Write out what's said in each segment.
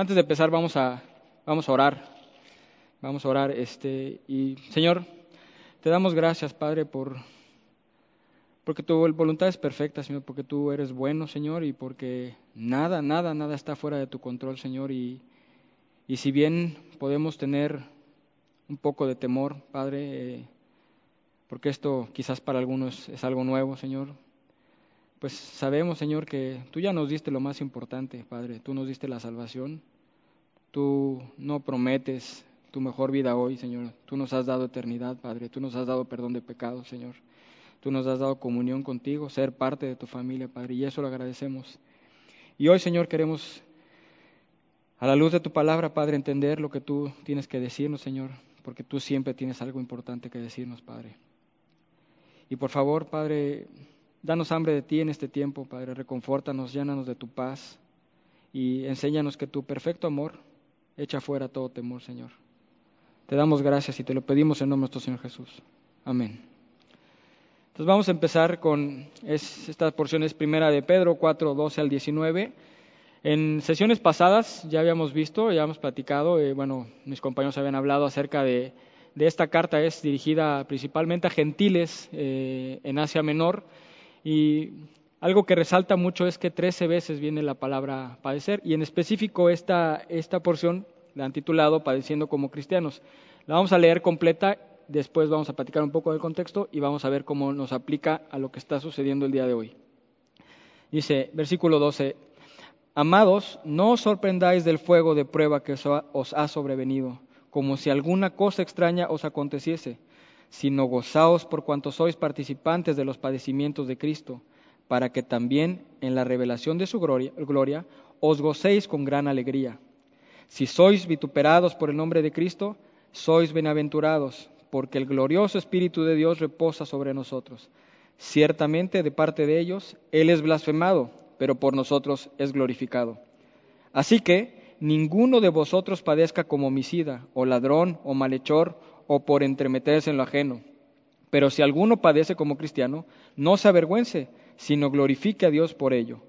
antes de empezar vamos a, vamos a orar. Vamos a orar. Este, y Señor, te damos gracias, Padre, por, porque tu voluntad es perfecta, Señor, porque tú eres bueno, Señor, y porque nada, nada, nada está fuera de tu control, Señor. Y, y si bien podemos tener un poco de temor, Padre, eh, porque esto quizás para algunos es algo nuevo, Señor, pues sabemos, Señor, que tú ya nos diste lo más importante, Padre, tú nos diste la salvación, tú no prometes tu mejor vida hoy, Señor, tú nos has dado eternidad, Padre, tú nos has dado perdón de pecados, Señor. Tú nos has dado comunión contigo, ser parte de tu familia, Padre, y eso lo agradecemos. Y hoy, Señor, queremos, a la luz de tu palabra, Padre, entender lo que tú tienes que decirnos, Señor, porque tú siempre tienes algo importante que decirnos, Padre. Y por favor, Padre, danos hambre de ti en este tiempo, Padre, reconfórtanos, llénanos de tu paz y enséñanos que tu perfecto amor echa fuera todo temor, Señor. Te damos gracias y te lo pedimos en nombre de nuestro Señor Jesús. Amén. Entonces vamos a empezar con esta porción es primera de Pedro 4, 12 al 19. En sesiones pasadas ya habíamos visto, ya hemos platicado, eh, bueno, mis compañeros habían hablado acerca de, esta carta, es dirigida principalmente a gentiles eh, en Asia Menor y algo que resalta mucho es que 13 veces viene la palabra padecer y en específico esta, esta porción la han titulado Padeciendo como cristianos. La vamos a leer completa después vamos a platicar un poco del contexto y vamos a ver cómo nos aplica a lo que está sucediendo el día de hoy. Dice, versículo 12, Amados, no os sorprendáis del fuego de prueba que os ha sobrevenido, como si alguna cosa extraña os aconteciese, sino gozaos por cuanto sois participantes de los padecimientos de Cristo, para que también en la revelación de su gloria, os gocéis con gran alegría. Si sois vituperados por el nombre de Cristo, sois bienaventurados porque el glorioso Espíritu de Dios reposa sobre nosotros. Ciertamente de parte de ellos Él es blasfemado, pero por nosotros es glorificado. Así que ninguno de vosotros padezca como homicida, o ladrón, o malhechor, o por entremeterse en lo ajeno. Pero si alguno padece como cristiano, no se avergüence, sino glorifique a Dios por ello.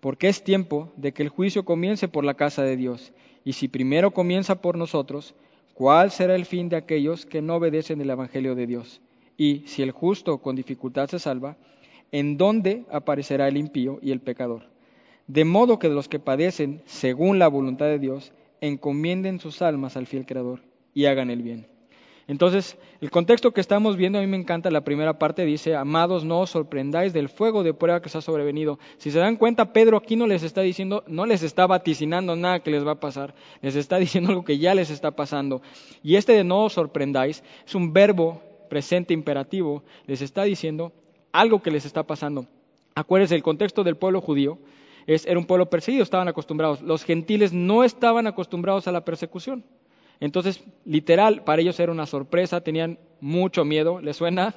Porque es tiempo de que el juicio comience por la casa de Dios, y si primero comienza por nosotros, ¿Cuál será el fin de aquellos que no obedecen el Evangelio de Dios? Y si el justo con dificultad se salva, ¿en dónde aparecerá el impío y el pecador? De modo que los que padecen según la voluntad de Dios, encomienden sus almas al fiel Creador y hagan el bien. Entonces, el contexto que estamos viendo, a mí me encanta, la primera parte dice, amados, no os sorprendáis del fuego de prueba que os ha sobrevenido. Si se dan cuenta, Pedro aquí no les está diciendo, no les está vaticinando nada que les va a pasar, les está diciendo algo que ya les está pasando. Y este de no os sorprendáis es un verbo presente imperativo, les está diciendo algo que les está pasando. Acuérdense, el contexto del pueblo judío es, era un pueblo perseguido, estaban acostumbrados. Los gentiles no estaban acostumbrados a la persecución. Entonces, literal, para ellos era una sorpresa, tenían mucho miedo, ¿les suena?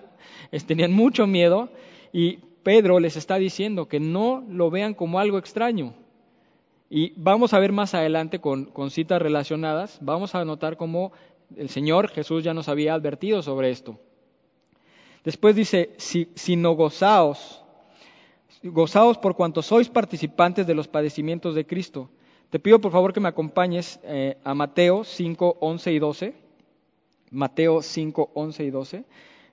tenían mucho miedo y Pedro les está diciendo que no lo vean como algo extraño. Y vamos a ver más adelante con, citas relacionadas, vamos a notar cómo el Señor Jesús ya nos había advertido sobre esto. Después dice, si, sino gozaos, gozaos por cuanto sois participantes de los padecimientos de Cristo te pido por favor que me acompañes eh, a Mateo 5, 11 y 12. Mateo 5, 11 y 12,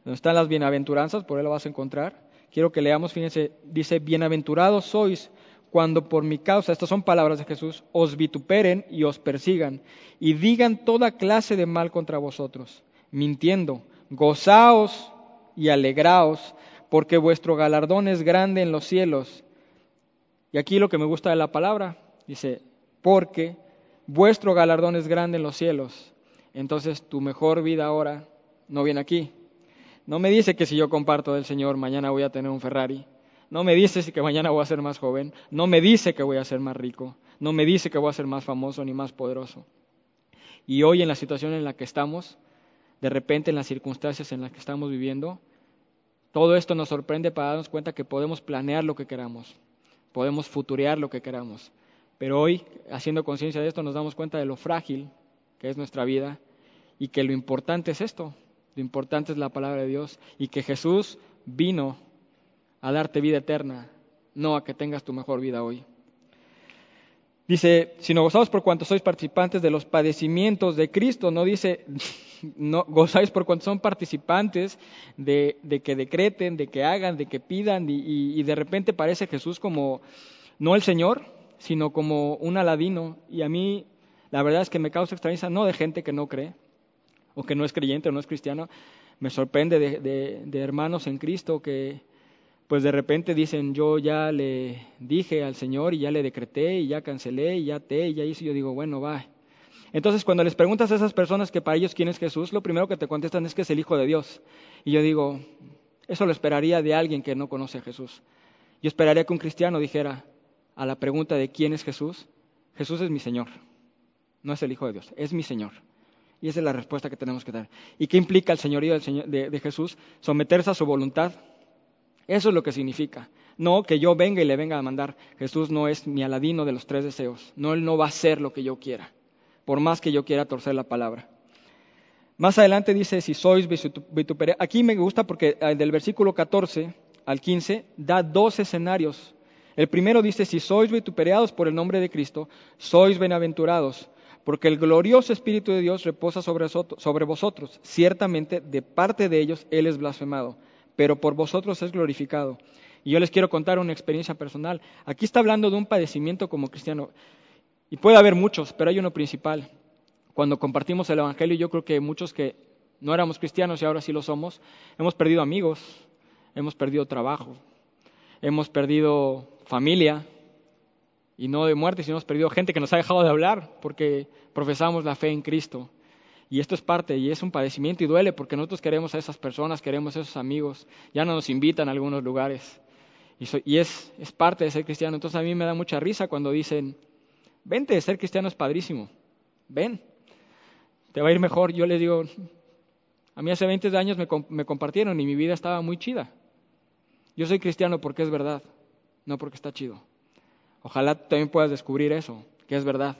donde están las bienaventuranzas, por ahí lo vas a encontrar. Quiero que leamos, fíjense, dice, bienaventurados sois cuando por mi causa, estas son palabras de Jesús, os vituperen y os persigan y digan toda clase de mal contra vosotros, mintiendo, gozaos y alegraos, porque vuestro galardón es grande en los cielos. Y aquí lo que me gusta de la palabra, dice, porque vuestro galardón es grande en los cielos. Entonces tu mejor vida ahora no viene aquí. No me dice que si yo comparto del Señor mañana voy a tener un Ferrari. No me dice que mañana voy a ser más joven. No me dice que voy a ser más rico. No me dice que voy a ser más famoso ni más poderoso. Y hoy en la situación en la que estamos, de repente en las circunstancias en las que estamos viviendo, todo esto nos sorprende para darnos cuenta que podemos planear lo que queramos, podemos futurear lo que queramos, pero hoy, haciendo conciencia de esto, nos damos cuenta de lo frágil que es nuestra vida y que lo importante es esto, lo importante es la palabra de Dios y que Jesús vino a darte vida eterna, no a que tengas tu mejor vida hoy. Dice, si no gozaos por cuanto sois participantes de los padecimientos de Cristo, no dice, no gozáis por cuanto son participantes de, que decreten, de que hagan, de que pidan, y, de repente parece Jesús como, no el Señor, sino como un aladino, y a mí la verdad es que me causa extrañeza, no de gente que no cree, o que no es creyente o no es cristiano, me sorprende de hermanos en Cristo que, pues de repente dicen, yo ya le dije al Señor y ya le decreté y ya cancelé y ya te y ya hice, yo digo, bueno, va. Entonces cuando les preguntas a esas personas que para ellos quién es Jesús, lo primero que te contestan es que es el Hijo de Dios. Y yo digo, eso lo esperaría de alguien que no conoce a Jesús. Yo esperaría que un cristiano dijera a la pregunta de quién es Jesús, Jesús es mi Señor, no es el Hijo de Dios, es mi Señor. Y esa es la respuesta que tenemos que dar. ¿Y qué implica el señorío de, de Jesús? Someterse a su voluntad, eso es lo que significa. No que yo venga y le venga a mandar. Jesús no es mi aladino de los tres deseos. No, Él no va a hacer lo que yo quiera, por más que yo quiera torcer la palabra. Más adelante dice, si sois vituperados. Aquí me gusta porque eh, del versículo 14 al 15 da dos escenarios. El primero dice, si sois vituperados por el nombre de Cristo, sois bienaventurados, porque el glorioso Espíritu de Dios reposa sobre, vosotros. Ciertamente, de parte de ellos, Él es blasfemado pero por vosotros es glorificado. Y yo les quiero contar una experiencia personal. Aquí está hablando de un padecimiento como cristiano. Y puede haber muchos, pero hay uno principal. Cuando compartimos el Evangelio, yo creo que muchos que no éramos cristianos y ahora sí lo somos, hemos perdido amigos, hemos perdido trabajo, hemos perdido familia, y no de muerte, sino hemos perdido gente que nos ha dejado de hablar porque profesamos la fe en Cristo. Y esto es parte, y es un padecimiento y duele porque nosotros queremos a esas personas, queremos a esos amigos, ya no nos invitan a algunos lugares. Y, es, es parte de ser cristiano. Entonces a mí me da mucha risa cuando dicen, vente, ser cristiano es padrísimo, ven, te va a ir mejor. Yo les digo, a mí hace 20 años me compartieron y mi vida estaba muy chida. Yo soy cristiano porque es verdad, no porque está chido. Ojalá también puedas descubrir eso, que es verdad.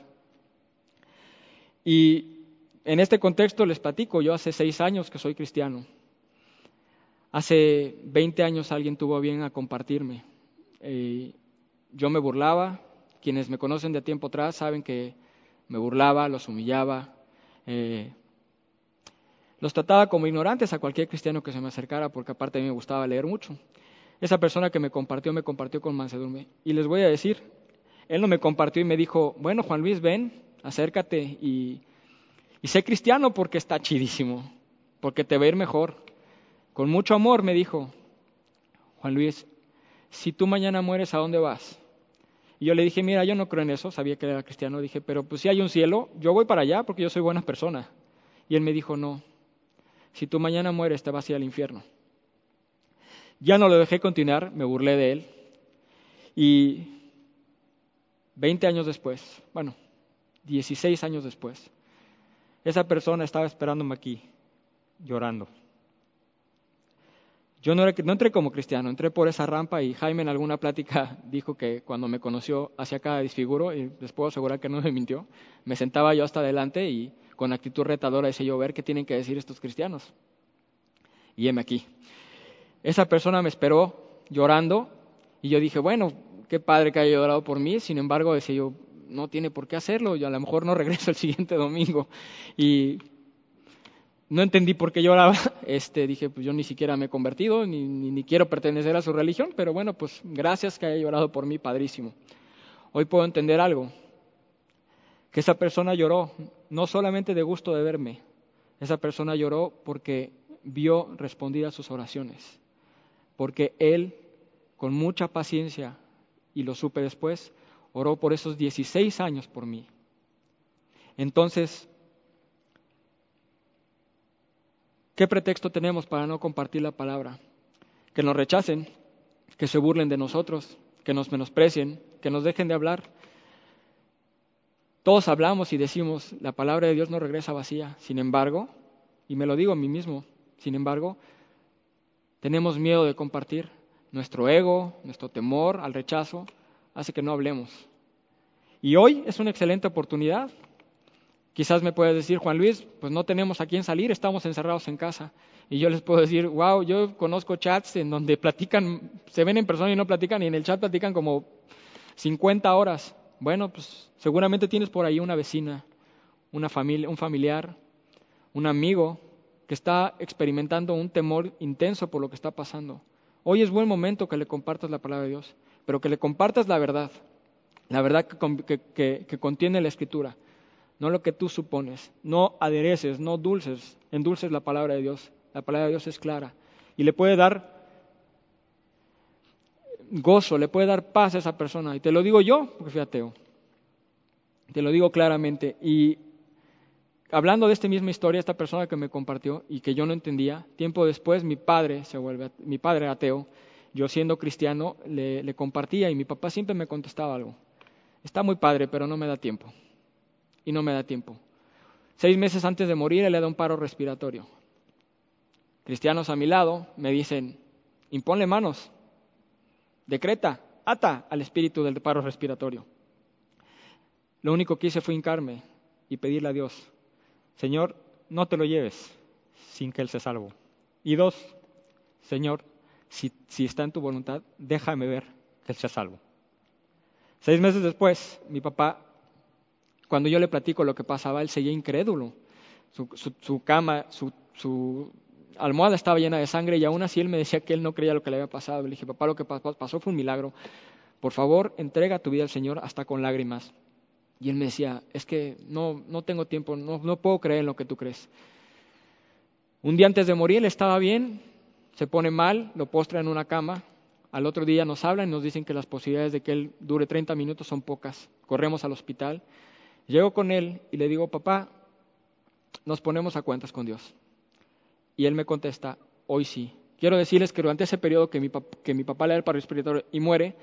Y en este contexto les platico, yo hace seis años que soy cristiano. Hace 20 años alguien tuvo bien a compartirme. Eh, yo me burlaba, quienes me conocen de tiempo atrás saben que me burlaba, los humillaba, eh, los trataba como ignorantes a cualquier cristiano que se me acercara, porque aparte a mí me gustaba leer mucho. Esa persona que me compartió, me compartió con mansedumbre. Y les voy a decir, él no me compartió y me dijo, bueno, Juan Luis, ven, acércate y y sé cristiano porque está chidísimo, porque te va a ir mejor. Con mucho amor me dijo, Juan Luis, si tú mañana mueres, ¿a dónde vas? Y yo le dije, mira, yo no creo en eso, sabía que era cristiano, dije, pero pues si hay un cielo, yo voy para allá porque yo soy buena persona. Y él me dijo, no, si tú mañana mueres, te vas a ir al infierno. Ya no lo dejé continuar, me burlé de él. Y 20 años después, bueno, 16 años después, esa persona estaba esperándome aquí, llorando. Yo no, entré como cristiano, entré por esa rampa y Jaime en alguna plática dijo que cuando me conoció hacía cada disfiguro y les puedo asegurar que no me mintió. Me sentaba yo hasta adelante y con actitud retadora decía yo, ver qué tienen que decir estos cristianos. Y heme aquí. Esa persona me esperó llorando y yo dije, bueno, qué padre que haya llorado por mí. Sin embargo, decía yo, no tiene por qué hacerlo, yo a lo mejor no regreso el siguiente domingo. Y no entendí por qué lloraba, este, dije, pues yo ni siquiera me he convertido, ni, ni, quiero pertenecer a su religión, pero bueno, pues gracias que haya llorado por mí, padrísimo. Hoy puedo entender algo, que esa persona lloró no solamente de gusto de verme, esa persona lloró porque vio respondidas sus oraciones, porque él, con mucha paciencia, y lo supe después, oró por esos 16 años por mí. Entonces, ¿qué pretexto tenemos para no compartir la palabra? Que nos rechacen, que se burlen de nosotros, que nos menosprecien, que nos dejen de hablar. Todos hablamos y decimos, la palabra de Dios no regresa vacía. Sin embargo, y me lo digo a mí mismo, sin embargo, tenemos miedo de compartir. Nuestro ego, nuestro temor al rechazo, hace que no hablemos. Y hoy es una excelente oportunidad. Quizás me puedes decir, Juan Luis, pues no tenemos a quién salir, estamos encerrados en casa. Y yo les puedo decir, wow, yo conozco chats en donde platican, se ven en persona y no platican, y en el chat platican como 50 horas. Bueno, pues seguramente tienes por ahí una vecina, una familia, un familiar, un amigo que está experimentando un temor intenso por lo que está pasando. Hoy es buen momento que le compartas la palabra de Dios, pero que le compartas la verdad, la verdad que, que contiene la escritura, no lo que tú supones. No adereces, no dulces, endulces la palabra de Dios. La palabra de Dios es clara y le puede dar gozo, le puede dar paz a esa persona. Y te lo digo yo, porque fui ateo. Te lo digo claramente. Y hablando de esta misma historia, esta persona que me compartió y que yo no entendía, tiempo después mi padre se vuelve, mi padre ateo, yo siendo cristiano le, compartía y mi papá siempre me contestaba algo. Está muy padre, pero no me da tiempo. Y no me da tiempo. Seis meses antes de morir, él le da un paro respiratorio. Cristianos a mi lado me dicen, imponle manos, decreta, ata al espíritu del paro respiratorio. Lo único que hice fue hincarme y pedirle a Dios, Señor, no te lo lleves sin que Él se salvo. Y dos, Señor, si, está en tu voluntad, déjame ver que Él sea salvo. Seis meses después, mi papá, cuando yo le platico lo que pasaba, él seguía incrédulo. Su, su cama, su, su, almohada estaba llena de sangre y aún así él me decía que él no creía lo que le había pasado. Le dije, papá, lo que pasó fue un milagro. Por favor, entrega tu vida al Señor hasta con lágrimas. Y él me decía, es que no, no tengo tiempo, no, no puedo creer en lo que tú crees. Un día antes de morir él estaba bien, se pone mal, lo postra en una cama. Al otro día nos hablan y nos dicen que las posibilidades de que él dure 30 minutos son pocas. Corremos al hospital. Llego con él y le digo, papá, nos ponemos a cuentas con Dios. Y él me contesta, hoy sí. Quiero decirles que durante ese periodo que mi, que mi papá le da el paro respiratorio y muere,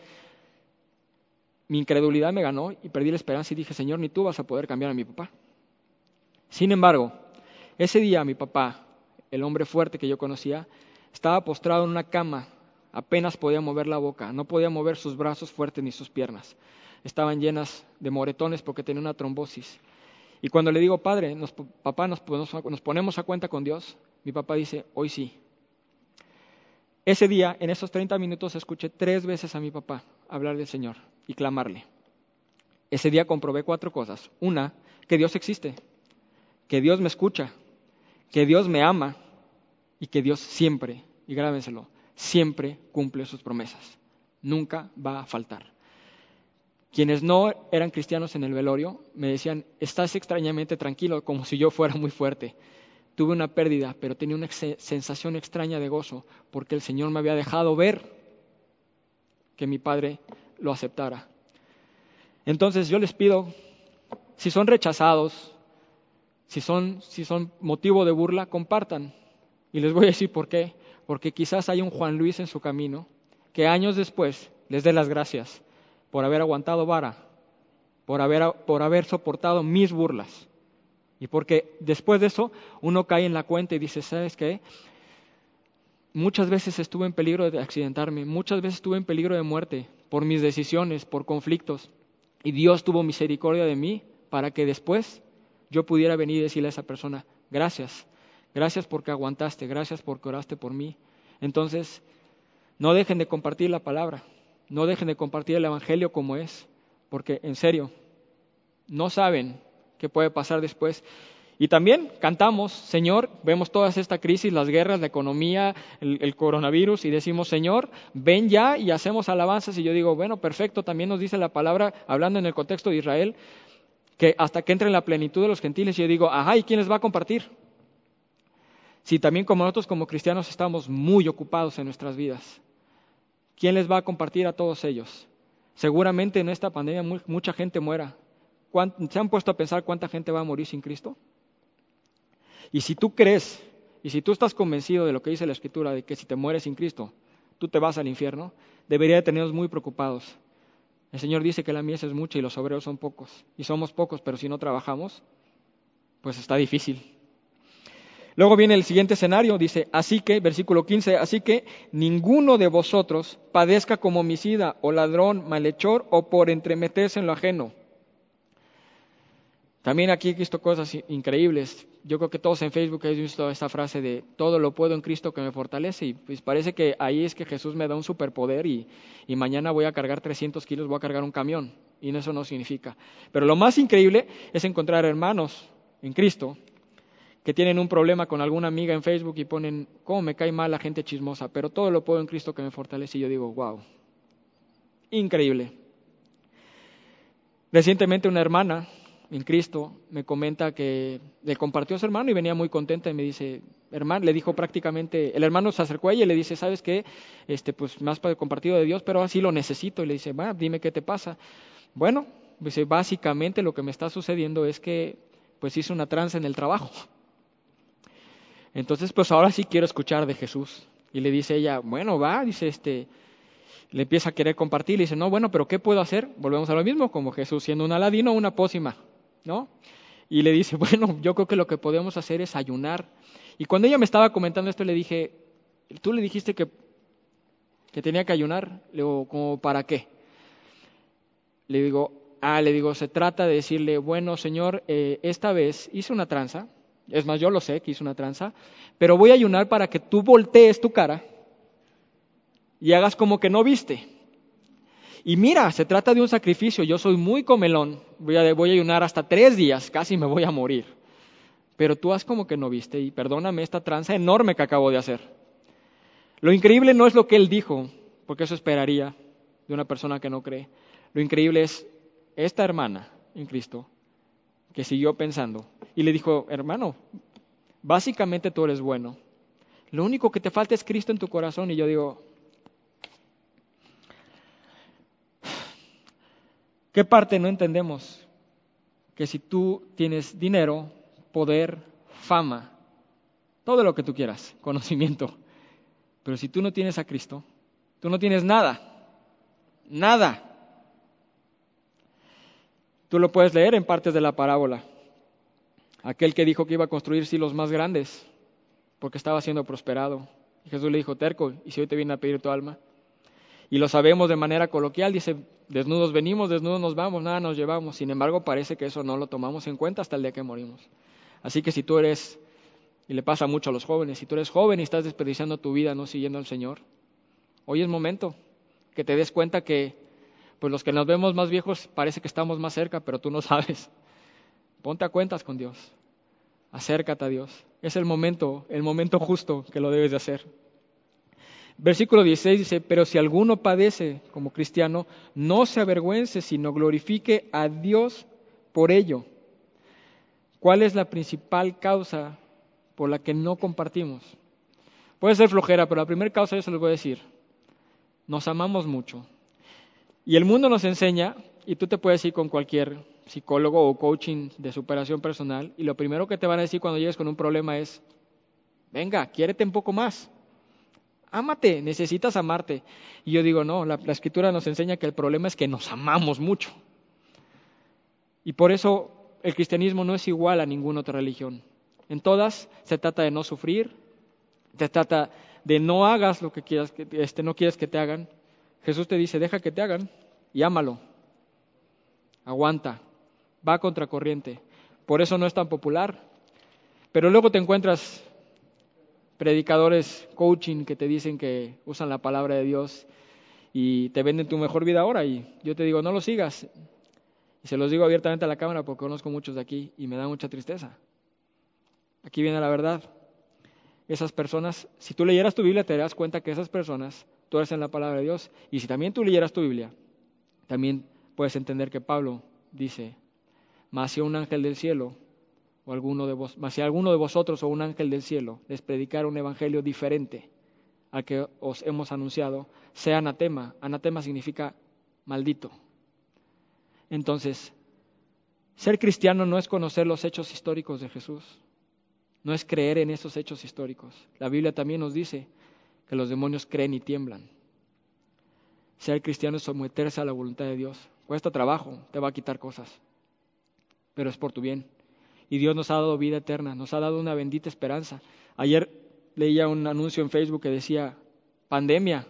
mi incredulidad me ganó y perdí la esperanza y dije, Señor, ni tú vas a poder cambiar a mi papá. Sin embargo, ese día mi papá, el hombre fuerte que yo conocía, estaba postrado en una cama, apenas podía mover la boca, no podía mover sus brazos fuertes ni sus piernas. Estaban llenas de moretones porque tenía una trombosis. Y cuando le digo, Padre, nos, papá, nos, ponemos a cuenta con Dios, mi papá dice, hoy sí. Ese día, en esos 30 minutos, escuché tres veces a mi papá hablar del Señor y clamarle. Ese día comprobé cuatro cosas. Una, que Dios existe, que Dios me escucha, que Dios me ama y que Dios siempre, y grábenselo, siempre cumple sus promesas. Nunca va a faltar. Quienes no eran cristianos en el velorio me decían, estás extrañamente tranquilo, como si yo fuera muy fuerte. Tuve una pérdida, pero tenía una sensación extraña de gozo, porque el Señor me había dejado ver que mi Padre lo aceptara. Entonces yo les pido, si son rechazados, si son, si son motivo de burla, compartan. Y les voy a decir por qué. Porque quizás hay un Juan Luis en su camino que años después les dé las gracias por haber aguantado vara, por haber, por haber soportado mis burlas. Y porque después de eso uno cae en la cuenta y dice, ¿sabes qué? Muchas veces estuve en peligro de accidentarme, muchas veces estuve en peligro de muerte por mis decisiones, por conflictos. Y Dios tuvo misericordia de mí para que después yo pudiera venir y decirle a esa persona, gracias, gracias porque aguantaste, gracias porque oraste por mí. Entonces, no dejen de compartir la palabra, no dejen de compartir el Evangelio como es, porque en serio, no saben qué puede pasar después. Y también cantamos, Señor, vemos toda esta crisis, las guerras, la economía, el, coronavirus, y decimos, Señor, ven ya y hacemos alabanzas. Y yo digo, bueno, perfecto, también nos dice la palabra, hablando en el contexto de Israel, que hasta que entre en la plenitud de los gentiles, yo digo, ajá, ¿y quién les va a compartir? Si también como nosotros como cristianos estamos muy ocupados en nuestras vidas, ¿quién les va a compartir a todos ellos? Seguramente en esta pandemia mucha gente muera, ¿Se han puesto a pensar cuánta gente va a morir sin Cristo? Y si tú crees, y si tú estás convencido de lo que dice la Escritura, de que si te mueres sin Cristo, tú te vas al infierno, debería tenernos muy preocupados. El Señor dice que la mies es mucha y los obreros son pocos. Y somos pocos, pero si no trabajamos, pues está difícil. Luego viene el siguiente escenario, dice, así que, versículo 15, así que ninguno de vosotros padezca como homicida o ladrón, malhechor o por entremeterse en lo ajeno También aquí he visto cosas increíbles. Yo creo que todos en Facebook hemos visto esta frase de todo lo puedo en Cristo que me fortalece y pues parece que ahí es que Jesús me da un superpoder y, y mañana voy a cargar 300 kilos, voy a cargar un camión y eso no significa. Pero lo más increíble es encontrar hermanos en Cristo que tienen un problema con alguna amiga en Facebook y ponen, ¿cómo me cae mal la gente chismosa? Pero todo lo puedo en Cristo que me fortalece y yo digo, wow, increíble. Recientemente una hermana en Cristo me comenta que le compartió a su hermano y venía muy contenta y me dice, hermano, le dijo prácticamente, el hermano se acercó a ella y le dice, ¿sabes qué? Este, pues más para el compartido de Dios, pero así lo necesito. Y le dice, va, dime qué te pasa. Bueno, dice, básicamente lo que me está sucediendo es que pues hice una tranza en el trabajo. Entonces, pues ahora sí quiero escuchar de Jesús. Y le dice ella, bueno, va, dice, este, le empieza a querer compartir, le dice, no, bueno, pero ¿qué puedo hacer? Volvemos a lo mismo, como Jesús siendo un aladino o una pócima. Y le dice, bueno, yo creo que lo que podemos hacer es ayunar. Y cuando ella me estaba comentando esto, le dije, tú le dijiste que, que tenía que ayunar, le digo, ¿como para qué? Le digo, ah, le digo, se trata de decirle, bueno, Señor, eh, esta vez hice una tranza, es más, yo lo sé que hice una tranza, pero voy a ayunar para que tú voltees tu cara y hagas como que no viste. Y mira, se trata de un sacrificio, yo soy muy comelón, voy a, voy a ayunar hasta tres días, casi me voy a morir. Pero tú haz como que no viste y perdóname esta tranza enorme que acabo de hacer. Lo increíble no es lo que él dijo, porque eso esperaría de una persona que no cree. Lo increíble es esta hermana en Cristo que siguió pensando y le dijo, hermano, básicamente tú eres bueno. Lo único que te falta es Cristo en tu corazón. Y yo digo, ¿Qué parte no entendemos? Que si tú tienes dinero, poder, fama, todo lo que tú quieras, conocimiento, pero si tú no tienes a Cristo, tú no tienes nada, nada. Tú lo puedes leer en partes de la parábola. Aquel que dijo que iba a construir silos más grandes porque estaba siendo prosperado. Jesús le dijo, terco, ¿y si hoy te viene a pedir tu alma? Y lo sabemos de manera coloquial, dice, desnudos venimos, desnudos nos vamos, nada nos llevamos. Sin embargo, parece que eso no lo tomamos en cuenta hasta el día que morimos. Así que si tú eres, y le pasa mucho a los jóvenes, si tú eres joven y estás desperdiciando tu vida no siguiendo al Señor, hoy es momento que te des cuenta que pues los que nos vemos más viejos parece que estamos más cerca, pero tú no sabes. Ponte a cuentas con Dios. Acércate a Dios. Es el momento, el momento justo que lo debes de hacer. Versículo 16 dice, pero si alguno padece como cristiano, no se avergüence, sino glorifique a Dios por ello. ¿Cuál es la principal causa por la que no compartimos? Puede ser flojera, pero la primera causa yo se les voy a decir. Nos amamos mucho. Y el mundo nos enseña, y tú te puedes ir con cualquier psicólogo o coaching de superación personal, y lo primero que te van a decir cuando llegues con un problema es, venga, quiérete un poco más. Ámate, necesitas amarte. Y yo digo, no, la, escritura nos enseña que el problema es que nos amamos mucho. Y por eso el cristianismo no es igual a ninguna otra religión. En todas se trata de no sufrir, se trata de no hagas lo que quieras, que, este, no quieres que te hagan. Jesús te dice, deja que te hagan y ámalo. Aguanta, va contra corriente. Por eso no es tan popular. Pero luego te encuentras predicadores coaching que te dicen que usan la palabra de Dios y te venden tu mejor vida ahora y yo te digo, no lo sigas. Y se los digo abiertamente a la cámara porque conozco muchos de aquí y me da mucha tristeza. Aquí viene la verdad. Esas personas, si tú leyeras tu Biblia, te darás cuenta que esas personas, tú eres en la palabra de Dios. Y si también tú leyeras tu Biblia, también puedes entender que Pablo dice, más si un ángel del cielo o alguno de vos, si alguno de vosotros o un ángel del cielo les predicar un evangelio diferente al que os hemos anunciado, sea anatema. Anatema significa maldito. Entonces, ser cristiano no es conocer los hechos históricos de Jesús, no es creer en esos hechos históricos. La Biblia también nos dice que los demonios creen y tiemblan. Ser cristiano es someterse a la voluntad de Dios. Cuesta trabajo, te va a quitar cosas, pero es por tu bien y Dios nos ha dado vida eterna, nos ha dado una bendita esperanza. Ayer leía un anuncio en Facebook que decía, pandemia,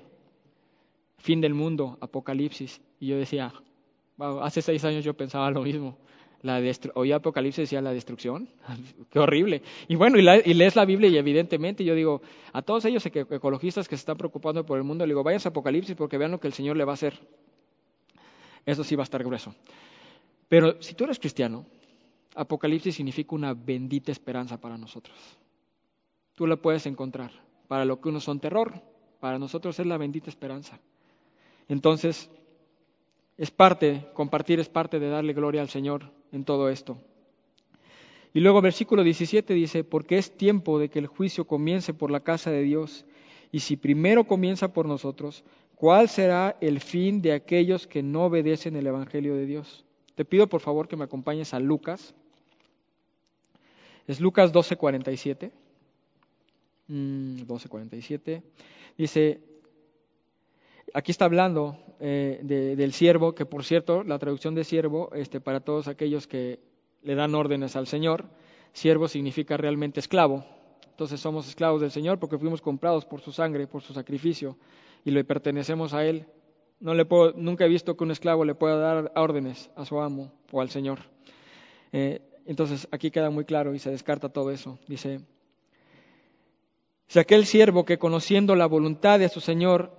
fin del mundo, apocalipsis. Y yo decía, hace seis años yo pensaba lo mismo. La oí Apocalipsis decía la destrucción. Qué horrible. Y bueno, y, lees la Biblia y evidentemente yo digo, a todos ellos ecologistas que se están preocupando por el mundo, le digo, vayan a Apocalipsis porque vean lo que el Señor le va a hacer. Eso sí va a estar grueso. Pero si tú eres cristiano, Apocalipsis significa una bendita esperanza para nosotros. Tú la puedes encontrar. Para lo que unos son terror, para nosotros es la bendita esperanza. Entonces, es parte, compartir es parte de darle gloria al Señor en todo esto. Y luego versículo 17 dice, porque es tiempo de que el juicio comience por la casa de Dios, y si primero comienza por nosotros, ¿cuál será el fin de aquellos que no obedecen el Evangelio de Dios? Te pido por favor que me acompañes a Lucas. Es Lucas 12:47. 12:47. Mm, dice, aquí está hablando eh, del siervo, que por cierto, la traducción de siervo, este, para todos aquellos que le dan órdenes al Señor, siervo significa realmente esclavo. Entonces somos esclavos del Señor porque fuimos comprados por su sangre, por su sacrificio, y le pertenecemos a Él. No le nunca he visto que un esclavo le pueda dar órdenes a su amo o al Señor. Eh, entonces aquí queda muy claro y se descarta todo eso. Dice, si aquel siervo que conociendo la voluntad de su Señor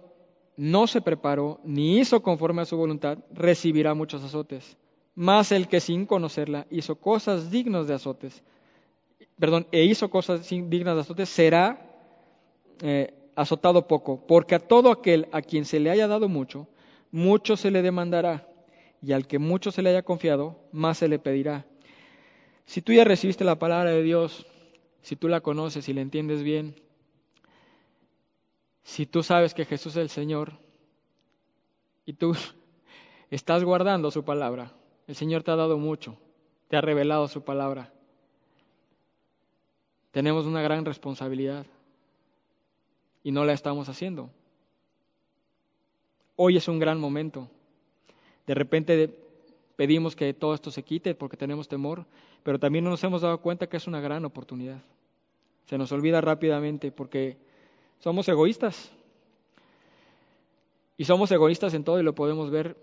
no se preparó ni hizo conforme a su voluntad, recibirá muchos azotes. Mas el que sin conocerla hizo cosas dignas de azotes, perdón, e hizo cosas dignas de azotes, será eh, azotado poco, porque a todo aquel a quien se le haya dado mucho, mucho se le demandará, y al que mucho se le haya confiado, más se le pedirá. Si tú ya recibiste la palabra de Dios, si tú la conoces y la entiendes bien, si tú sabes que Jesús es el Señor y tú estás guardando su palabra, el Señor te ha dado mucho, te ha revelado su palabra. Tenemos una gran responsabilidad y no la estamos haciendo. Hoy es un gran momento. De repente pedimos que todo esto se quite porque tenemos temor, pero también nos hemos dado cuenta que es una gran oportunidad. Se nos olvida rápidamente porque somos egoístas. Y somos egoístas en todo y lo podemos ver.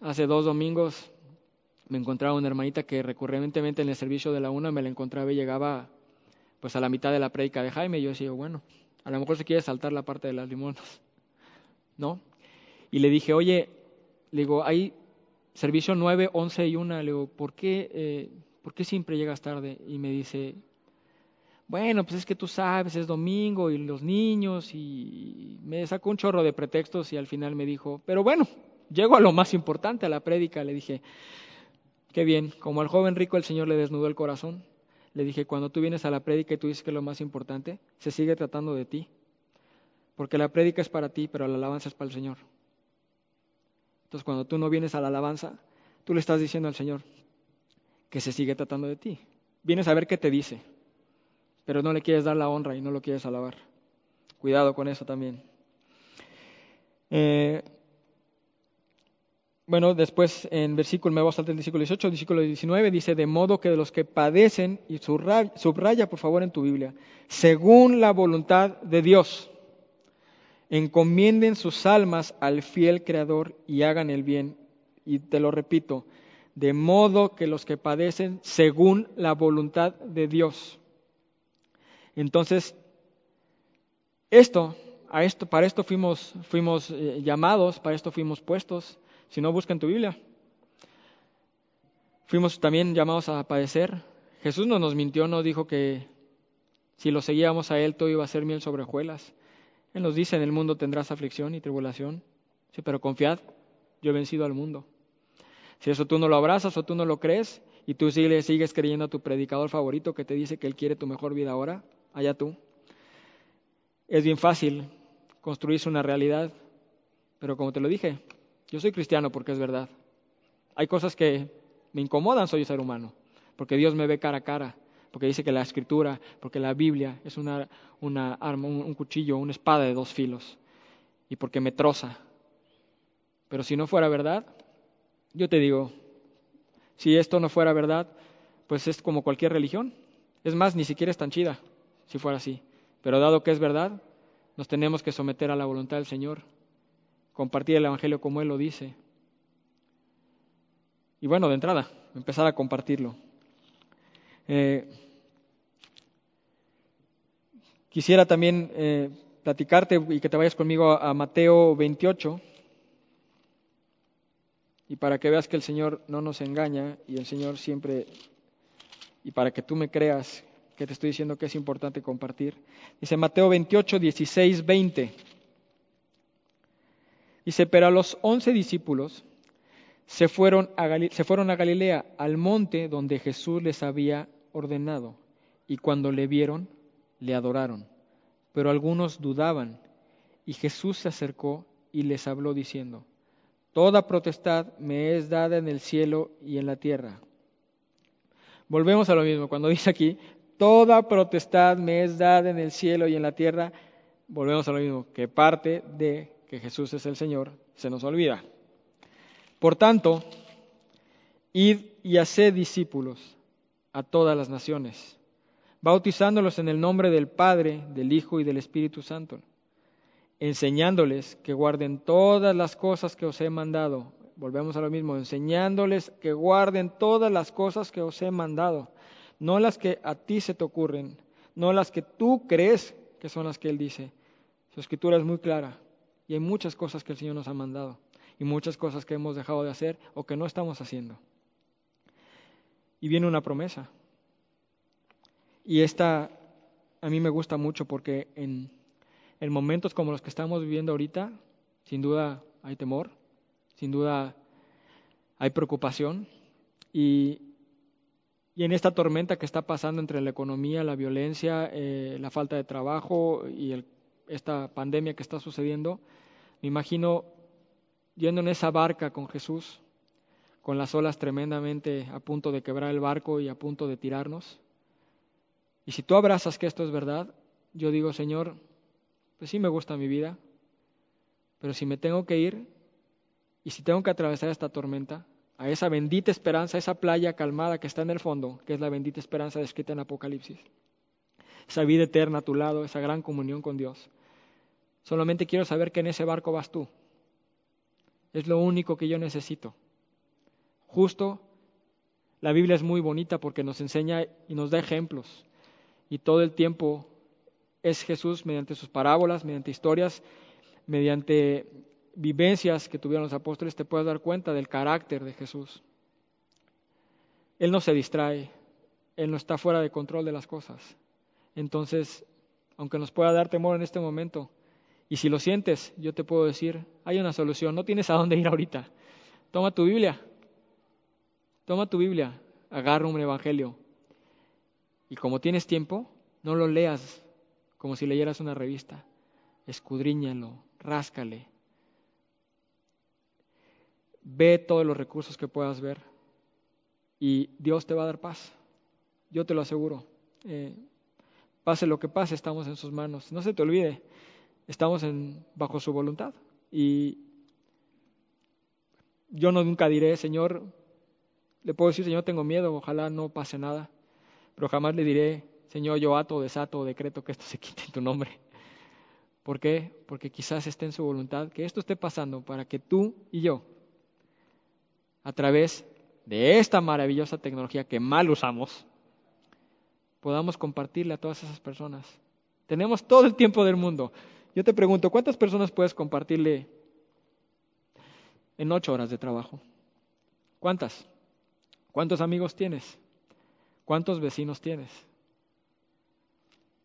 Hace dos domingos me encontraba una hermanita que recurrentemente en el servicio de la una me la encontraba y llegaba pues a la mitad de la prédica de Jaime y yo decía, bueno, a lo mejor se quiere saltar la parte de las limonas, ¿no? Y le dije, oye, le digo, hay servicio nueve, once y una, le digo, ¿por qué, eh, ¿por qué siempre llegas tarde? Y me dice, bueno, pues es que tú sabes, es domingo y los niños y me sacó un chorro de pretextos y al final me dijo, pero bueno, llego a lo más importante, a la prédica, le dije, qué bien, como al joven rico el Señor le desnudó el corazón, le dije, cuando tú vienes a la prédica y tú dices que es lo más importante, se sigue tratando de ti, porque la prédica es para ti, pero la alabanza es para el Señor. Entonces cuando tú no vienes a la alabanza, tú le estás diciendo al Señor que se sigue tratando de ti. Vienes a ver qué te dice pero no le quieres dar la honra y no lo quieres alabar. Cuidado con eso también. Eh, bueno, después en versículo, me voy a saltar el versículo 18, versículo 19, dice, de modo que de los que padecen, y subraya por favor en tu Biblia, según la voluntad de Dios, encomienden sus almas al fiel Creador y hagan el bien. Y te lo repito, de modo que los que padecen según la voluntad de Dios. Entonces, esto, a esto, para esto fuimos, fuimos eh, llamados, para esto fuimos puestos. Si no, busca en tu Biblia. Fuimos también llamados a padecer. Jesús no nos mintió, no dijo que si lo seguíamos a Él todo iba a ser miel sobre hojuelas. Él nos dice, en el mundo tendrás aflicción y tribulación. Sí, pero confiad, yo he vencido al mundo. Si eso tú no lo abrazas o tú no lo crees y tú sigues, sigues creyendo a tu predicador favorito que te dice que Él quiere tu mejor vida ahora, allá tú. Es bien fácil construirse una realidad, pero como te lo dije, yo soy cristiano porque es verdad. Hay cosas que me incomodan, soy ser humano, porque Dios me ve cara a cara, porque dice que la escritura, porque la Biblia es una, una arma, un, un cuchillo, una espada de dos filos, y porque me troza. Pero si no fuera verdad, yo te digo, si esto no fuera verdad, pues es como cualquier religión. Es más, ni siquiera es tan chida si fuera así. Pero dado que es verdad, nos tenemos que someter a la voluntad del Señor, compartir el Evangelio como Él lo dice. Y bueno, de entrada, empezar a compartirlo. Eh, quisiera también eh, platicarte y que te vayas conmigo a, Mateo 28 y para que veas que el Señor no nos engaña y el Señor siempre, y para que tú me creas que te estoy diciendo que es importante compartir. Dice Mateo 28, 16, 20. Dice, pero a los once discípulos se fueron, a se fueron a Galilea, al monte donde Jesús les había ordenado, y cuando le vieron, le adoraron. Pero algunos dudaban, y Jesús se acercó y les habló diciendo, Toda potestad me es dada en el cielo y en la tierra. Volvemos a lo mismo, cuando dice aquí, toda potestad me es dada en el cielo y en la tierra, volvemos a lo mismo, que parte de que Jesús es el Señor se nos olvida. Por tanto, id y haced discípulos a todas las naciones, bautizándolos en el nombre del Padre, del Hijo y del Espíritu Santo, enseñándoles que guarden todas las cosas que os he mandado. Volvemos a lo mismo, enseñándoles que guarden todas las cosas que os he mandado no las que a ti se te ocurren, no las que tú crees que son las que Él dice. Su escritura es muy clara y hay muchas cosas que el Señor nos ha mandado y muchas cosas que hemos dejado de hacer o que no estamos haciendo. Y viene una promesa. Y esta a mí me gusta mucho porque en, en momentos como los que estamos viviendo ahorita, sin duda hay temor, sin duda hay preocupación y, y en esta tormenta que está pasando entre la economía, la violencia, eh, la falta de trabajo y esta pandemia que está sucediendo, me imagino yendo en esa barca con Jesús, con las olas tremendamente a punto de quebrar el barco y a punto de tirarnos. Y si tú abrazas que esto es verdad, yo digo, Señor, pues sí me gusta mi vida, pero si me tengo que ir y si tengo que atravesar esta tormenta, a esa bendita esperanza, esa playa calmada que está en el fondo, que es la bendita esperanza descrita en Apocalipsis. Esa vida eterna a tu lado, esa gran comunión con Dios. Solamente quiero saber que en ese barco vas tú. Es lo único que yo necesito. Justo, la Biblia es muy bonita porque nos enseña y nos da ejemplos. Y todo el tiempo es Jesús mediante sus parábolas, mediante historias, mediante vivencias que tuvieron los apóstoles te puedes dar cuenta del carácter de Jesús. Él no se distrae, Él no está fuera de control de las cosas. Entonces, aunque nos pueda dar temor en este momento, y si lo sientes, yo te puedo decir, hay una solución, no tienes a dónde ir ahorita. Toma tu Biblia, toma tu Biblia, agarra un evangelio. Y como tienes tiempo, no lo leas como si leyeras una revista. Escudriñalo, ráscale, Ve todos los recursos que puedas ver y Dios te va a dar paz. Yo te lo aseguro. Eh, pase lo que pase, estamos en sus manos. No se te olvide, estamos bajo su voluntad. Y yo no nunca diré, Señor, le puedo decir, Señor, tengo miedo, ojalá no pase nada. Pero jamás le diré, Señor, yo ato, desato, decreto que esto se quite en tu nombre. ¿Por qué? Porque quizás esté en su voluntad que esto esté pasando para que tú y yo a través de esta maravillosa tecnología que mal usamos, podamos compartirle a todas esas personas. Tenemos todo el tiempo del mundo. Yo te pregunto, ¿cuántas personas puedes compartirle en ocho horas de trabajo? ¿Cuántas? ¿Cuántos amigos tienes? ¿Cuántos vecinos tienes?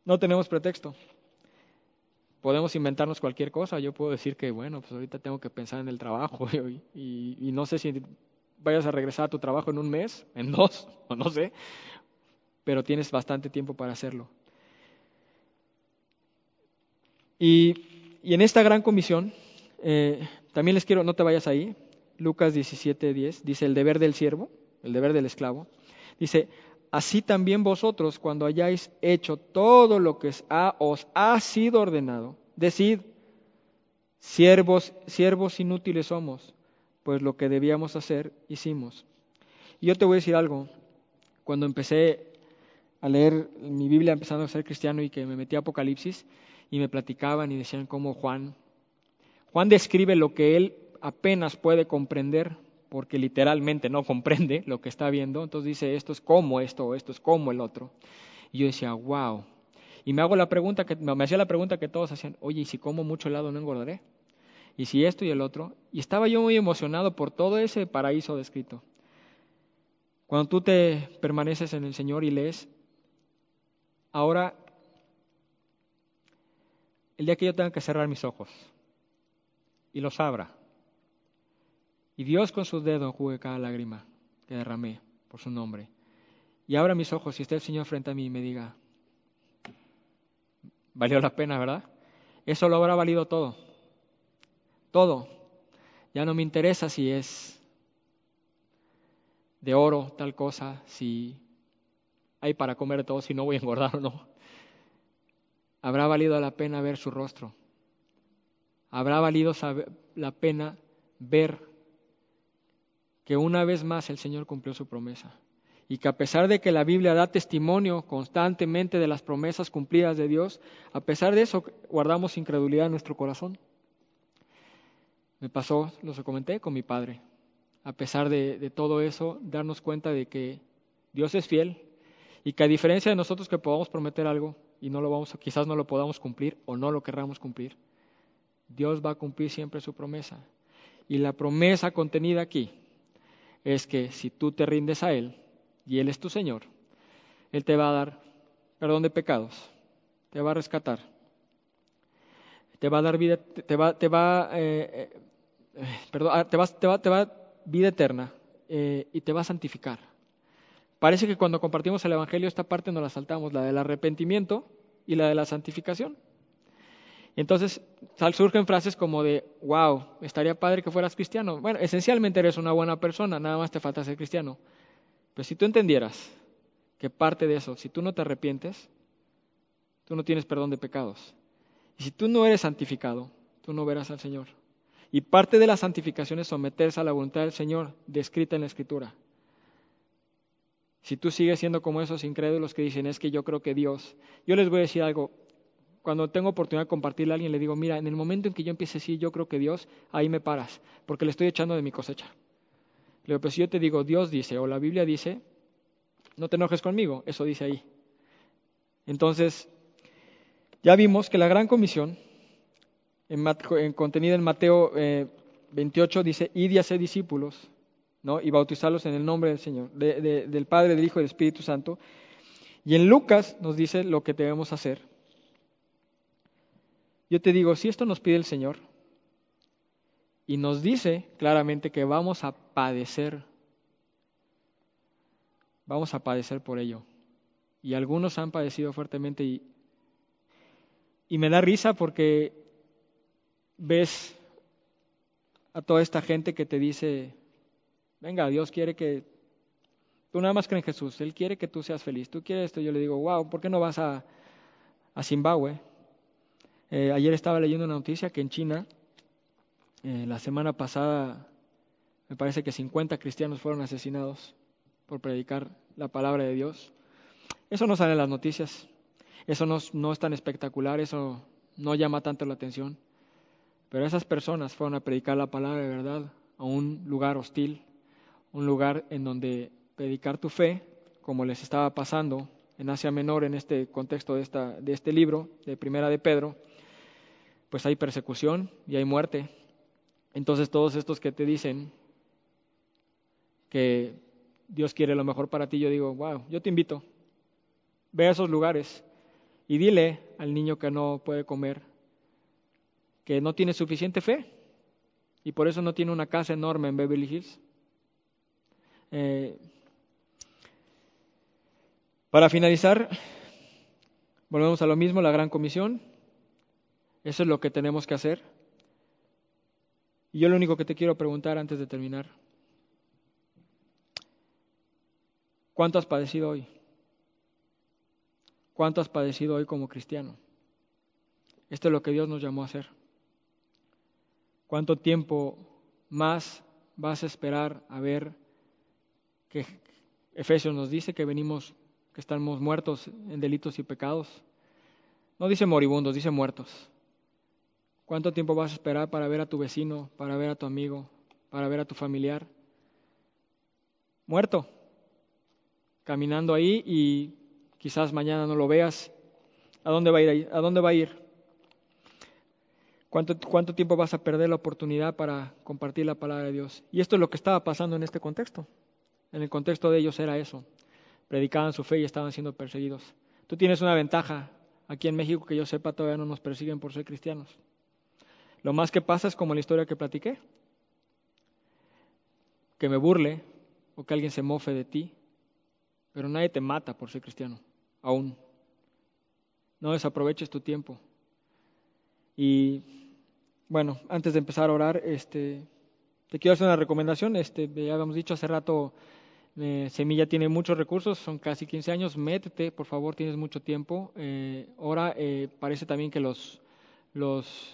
No tenemos pretexto. Podemos inventarnos cualquier cosa. Yo puedo decir que, bueno, pues ahorita tengo que pensar en el trabajo y, y no sé si vayas a regresar a tu trabajo en un mes, en dos, o no sé, pero tienes bastante tiempo para hacerlo. Y, en esta gran comisión, eh, también les quiero, no te vayas ahí, Lucas 17, 10, dice el deber del siervo, el deber del esclavo, dice, así también vosotros cuando hayáis hecho todo lo que os ha sido ordenado, decid, siervos, siervos inútiles somos pues lo que debíamos hacer, hicimos. Y yo te voy a decir algo, cuando empecé a leer mi Biblia empezando a ser cristiano y que me metí a Apocalipsis y me platicaban y decían cómo Juan, Juan describe lo que él apenas puede comprender porque literalmente no comprende lo que está viendo, entonces dice, esto es como esto, esto es como el otro. Y yo decía, wow. Y me hago la pregunta que me hacía la pregunta que todos hacían, oye, ¿y si como mucho helado no engordaré? Y si esto y el otro. Y estaba yo muy emocionado por todo ese paraíso descrito. Cuando tú te permaneces en el Señor y lees, ahora, el día que yo tenga que cerrar mis ojos y los abra, y Dios con su dedo juegue cada lágrima que derramé por su nombre, y abra mis ojos y esté el Señor frente a mí y me diga, valió la pena, ¿verdad? Eso lo habrá valido todo. Todo. Ya no me interesa si es de oro tal cosa, si hay para comer todo, si no voy a engordar o no. Habrá valido la pena ver su rostro. Habrá valido la pena ver que una vez más el Señor cumplió su promesa y que a pesar de que la Biblia da testimonio constantemente de las promesas cumplidas de Dios, a pesar de eso guardamos incredulidad en nuestro corazón. Me pasó, lo comenté, con mi padre. A pesar de, todo eso, darnos cuenta de que Dios es fiel y que a diferencia de nosotros que podamos prometer algo y no lo vamos, quizás no lo podamos cumplir o no lo querramos cumplir, Dios va a cumplir siempre su promesa. Y la promesa contenida aquí es que si tú te rindes a Él, y Él es tu Señor, Él te va a dar perdón de pecados, te va a rescatar, te va a dar vida, te va, te va, eh, eh, perdón, ah, te va, te va, te va vida eterna eh, y te va a santificar. Parece que cuando compartimos el Evangelio esta parte no la saltamos, la del arrepentimiento y la de la santificación. Entonces surgen frases como de, wow, estaría padre que fueras cristiano. Bueno, esencialmente eres una buena persona, nada más te falta ser cristiano. Pero si tú entendieras que parte de eso, si tú no te arrepientes, tú no tienes perdón de pecados. Y si tú no eres santificado, tú no verás al Señor. Y parte de la santificación es someterse a la voluntad del Señor, descrita en la Escritura. Si tú sigues siendo como esos incrédulos que dicen, es que yo creo que Dios, yo les voy a decir algo, cuando tengo oportunidad de compartirle a alguien, le digo, mira, en el momento en que yo empiece a decir, yo creo que Dios, ahí me paras, porque le estoy echando de mi cosecha. Le digo, pero si yo te digo, Dios dice o la Biblia dice, no te enojes conmigo, eso dice ahí. Entonces, ya vimos que la gran comisión, en, contenida en Mateo 28, eh, dice, id y discípulos, ¿no? y bautizarlos en el nombre del Señor, del Padre, del Hijo y del Espíritu Santo. Y en Lucas nos dice lo que debemos hacer. Yo te digo, si esto nos pide el Señor, y nos dice claramente que vamos a padecer. Vamos a padecer por ello. Y algunos han padecido fuertemente y, y me da risa porque ves a toda esta gente que te dice, venga, Dios quiere que tú nada más crees en Jesús, Él quiere que tú seas feliz, tú quieres esto. Yo le digo, wow, ¿por qué no vas a, a Zimbabue? Eh, ayer estaba leyendo una noticia que en China eh, la semana pasada me parece que 50 cristianos fueron asesinados por predicar la palabra de Dios. Eso no sale en las noticias, eso no, no es tan espectacular, eso no llama tanto la atención. Pero esas personas fueron a predicar la palabra de verdad a un lugar hostil, un lugar en donde predicar tu fe, como les estaba pasando en Asia Menor en este contexto de, esta, de este libro, de Primera de Pedro, pues hay persecución y hay muerte. Entonces todos estos que te dicen que Dios quiere lo mejor para ti, yo digo, wow, yo te invito, ve a esos lugares y dile al niño que no puede comer que no tiene suficiente fe y por eso no tiene una casa enorme en Beverly Hills. Eh, para finalizar, volvemos a lo mismo, la gran comisión. Eso es lo que tenemos que hacer. Y yo lo único que te quiero preguntar antes de terminar, ¿cuánto has padecido hoy? ¿Cuánto has padecido hoy como cristiano? Esto es lo que Dios nos llamó a hacer. ¿Cuánto tiempo más vas a esperar a ver que Efesios nos dice que venimos, que estamos muertos en delitos y pecados? No dice moribundos, dice muertos. ¿Cuánto tiempo vas a esperar para ver a tu vecino, para ver a tu amigo, para ver a tu familiar muerto, caminando ahí y quizás mañana no lo veas. ¿A dónde va a ir? ¿A dónde va a ir? ¿Cuánto, ¿Cuánto tiempo vas a perder la oportunidad para compartir la palabra de Dios? Y esto es lo que estaba pasando en este contexto. En el contexto de ellos era eso. Predicaban su fe y estaban siendo perseguidos. Tú tienes una ventaja. Aquí en México, que yo sepa, todavía no nos persiguen por ser cristianos. Lo más que pasa es como la historia que platiqué. Que me burle o que alguien se mofe de ti. Pero nadie te mata por ser cristiano. Aún. No desaproveches tu tiempo. Y bueno, antes de empezar a orar, este, te quiero hacer una recomendación. Este, ya habíamos dicho hace rato, eh, Semilla tiene muchos recursos, son casi 15 años. Métete, por favor, tienes mucho tiempo. Eh, ahora eh, parece también que los, los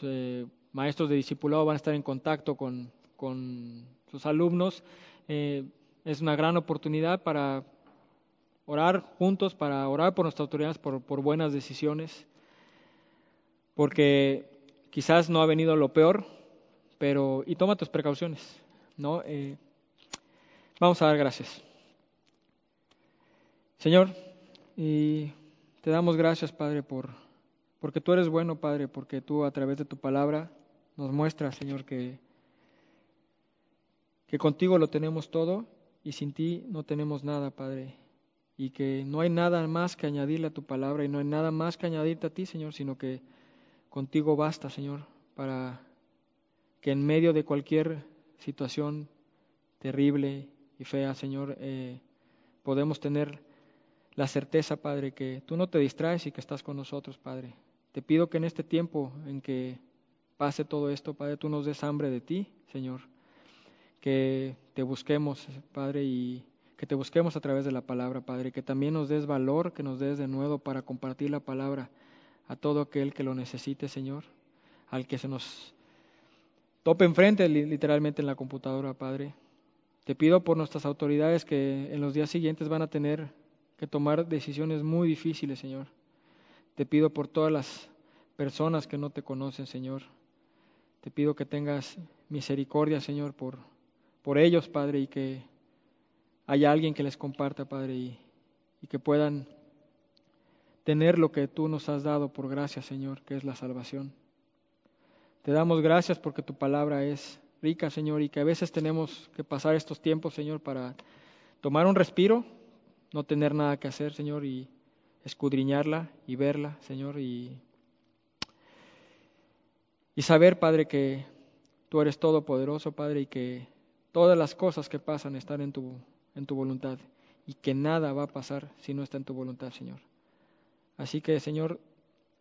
maestros de discipulado van a estar en contacto con, sus alumnos. es una gran oportunidad para orar juntos, para orar por nuestras autoridades, por, por buenas decisiones, porque quizás no ha venido lo peor, pero y toma tus precauciones, ¿no? Eh, vamos a dar gracias. Señor, y te damos gracias, Padre, por porque tú eres bueno, Padre, porque tú a través de tu palabra nos muestras, Señor, que que contigo lo tenemos todo y sin ti no tenemos nada, Padre y que no hay nada más que añadirle a tu palabra y no hay nada más que añadirte a ti, Señor, sino que contigo basta, Señor, para que en medio de cualquier situación terrible y fea, Señor, eh, podemos tener la certeza, Padre, que tú no te distraes y que estás con nosotros, Padre. Te pido que en este tiempo en que pase todo esto, Padre, tú nos des hambre de ti, Señor, que te busquemos, Padre, y que te busquemos a través de la palabra, Padre, que también nos des valor, que nos des de nuevo para compartir la palabra a todo aquel que lo necesite, Señor, al que se nos tope enfrente literalmente en la computadora, Padre. Te pido por nuestras autoridades que en los días siguientes van a tener que tomar decisiones muy difíciles, Señor. Te pido por todas las personas que no te conocen, Señor. Te pido que tengas misericordia, Señor, por, por ellos, Padre, y que haya alguien que les comparta, Padre, y, que puedan tener lo que tú nos has dado por gracia, Señor, que es la salvación. Te damos gracias porque tu palabra es rica, Señor, y que a veces tenemos que pasar estos tiempos, Señor, para tomar un respiro, no tener nada que hacer, Señor, y escudriñarla y verla, Señor, y, y saber, Padre, que tú eres todopoderoso, Padre, y que todas las cosas que pasan están en tu voluntad y que nada va a pasar si no está en tu voluntad, Señor. Así que, Señor,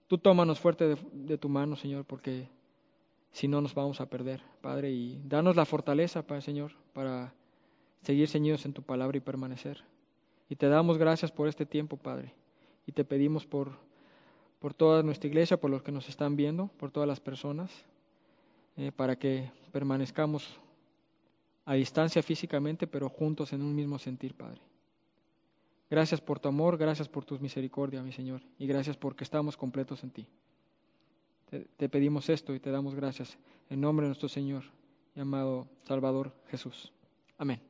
tú tómanos fuerte de, tu mano, Señor, porque si no nos vamos a perder, Padre, y danos la fortaleza, Padre, Señor, para seguir ceñidos en tu palabra y permanecer. Y te damos gracias por este tiempo, Padre, y te pedimos por, por toda nuestra iglesia, por los que nos están viendo, por todas las personas, eh, para que permanezcamos a distancia físicamente, pero juntos en un mismo sentir, Padre. Gracias por tu amor, gracias por tus misericordia, mi Señor, y gracias porque estamos completos en ti. Te, pedimos esto y te damos gracias en nombre de nuestro Señor, llamado Salvador Jesús. Amén.